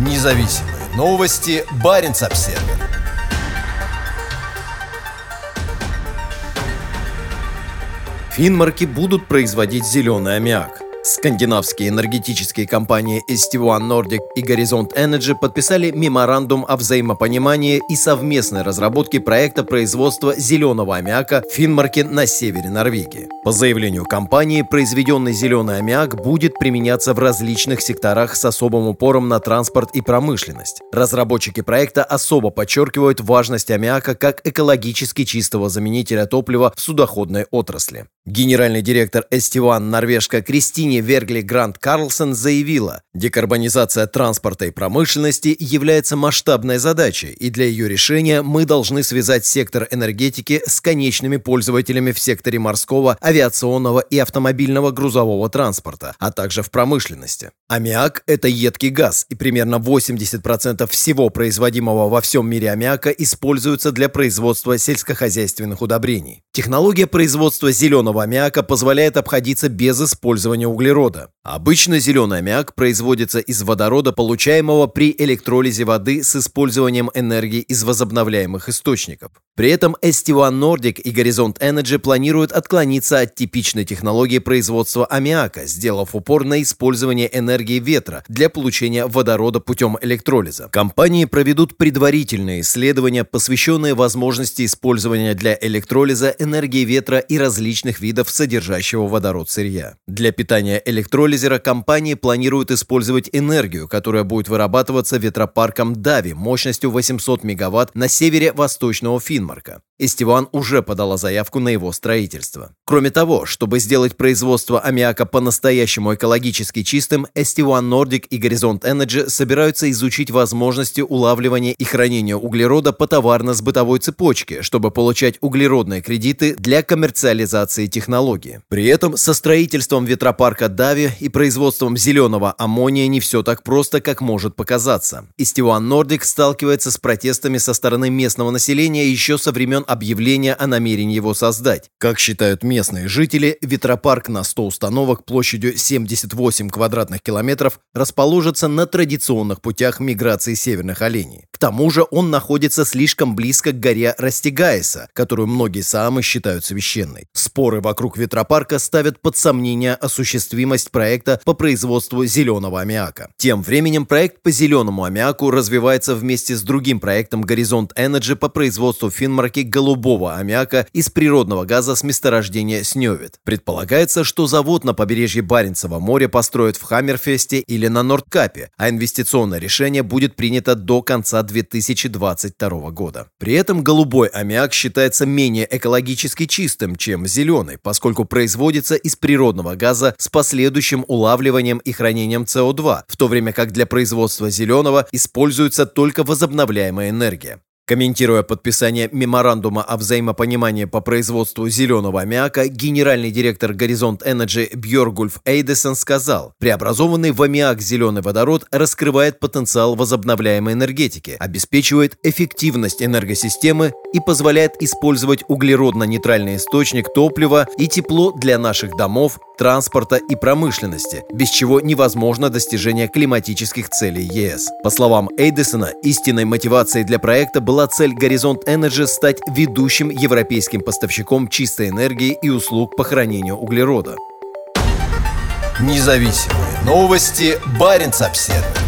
Независимые новости. Барин обсерва Финмарки будут производить зеленый аммиак. Скандинавские энергетические компании ST1 Nordic и Horizont Energy подписали меморандум о взаимопонимании и совместной разработке проекта производства зеленого аммиака в Финмарке на севере Норвегии. По заявлению компании, произведенный зеленый аммиак будет применяться в различных секторах с особым упором на транспорт и промышленность. Разработчики проекта особо подчеркивают важность аммиака как экологически чистого заменителя топлива в судоходной отрасли. Генеральный директор ST1 норвежка Кристине Вергли Грант Карлсон заявила, декарбонизация транспорта и промышленности является масштабной задачей, и для ее решения мы должны связать сектор энергетики с конечными пользователями в секторе морского, авиационного и автомобильного грузового транспорта, а также в промышленности. Аммиак – это едкий газ, и примерно 80% всего производимого во всем мире аммиака используется для производства сельскохозяйственных удобрений. Технология производства зеленого аммиака позволяет обходиться без использования углерода. Обычно зеленый аммиак производится из водорода, получаемого при электролизе воды с использованием энергии из возобновляемых источников. При этом ST1 Nordic и Horizont Energy планируют отклониться от типичной технологии производства аммиака, сделав упор на использование энергии ветра для получения водорода путем электролиза. Компании проведут предварительные исследования, посвященные возможности использования для электролиза энергии ветра и различных видов содержащего водород сырья. Для питания электролизера компании планируют использовать энергию, которая будет вырабатываться ветропарком Дави мощностью 800 мегаватт на севере восточного Финмарка. Эстиван уже подала заявку на его строительство. Кроме того, чтобы сделать производство аммиака по-настоящему экологически чистым, Эстиван Nordic и Горизонт Energy собираются изучить возможности улавливания и хранения углерода по товарно-сбытовой цепочке, чтобы получать углеродные кредиты для коммерциализации технологии. При этом со строительством ветропарка Дави и производством зеленого аммония не все так просто, как может показаться. Истиван Нордик сталкивается с протестами со стороны местного населения еще со времен объявления о намерении его создать. Как считают местные жители, ветропарк на 100 установок площадью 78 квадратных километров расположится на традиционных путях миграции северных оленей. К тому же он находится слишком близко к горе Растегаеса, которую многие самы считают священной. Споры вокруг ветропарка ставят под сомнение осуществимость проекта по производству зеленого аммиака. Тем временем проект по зеленому аммиаку развивается вместе с другим проектом Горизонт Energy по производству в Финмарке голубого аммиака из природного газа с месторождения Сневит. Предполагается, что завод на побережье Баренцева моря построят в Хаммерфесте или на Нордкапе, а инвестиционное решение будет принято до конца 2022 года. При этом голубой аммиак считается менее экологически чистым, чем зеленый поскольку производится из природного газа с последующим улавливанием и хранением СО2, в то время как для производства зеленого используется только возобновляемая энергия. Комментируя подписание меморандума о взаимопонимании по производству зеленого аммиака, генеральный директор Горизонт Energy Бьоргульф Эйдесон сказал, преобразованный в аммиак зеленый водород раскрывает потенциал возобновляемой энергетики, обеспечивает эффективность энергосистемы и позволяет использовать углеродно-нейтральный источник топлива и тепло для наших домов, транспорта и промышленности, без чего невозможно достижение климатических целей ЕС. По словам Эйдесона, истинной мотивацией для проекта была цель Горизонт Energy стать ведущим европейским поставщиком чистой энергии и услуг по хранению углерода. Независимые новости. Барин обседный.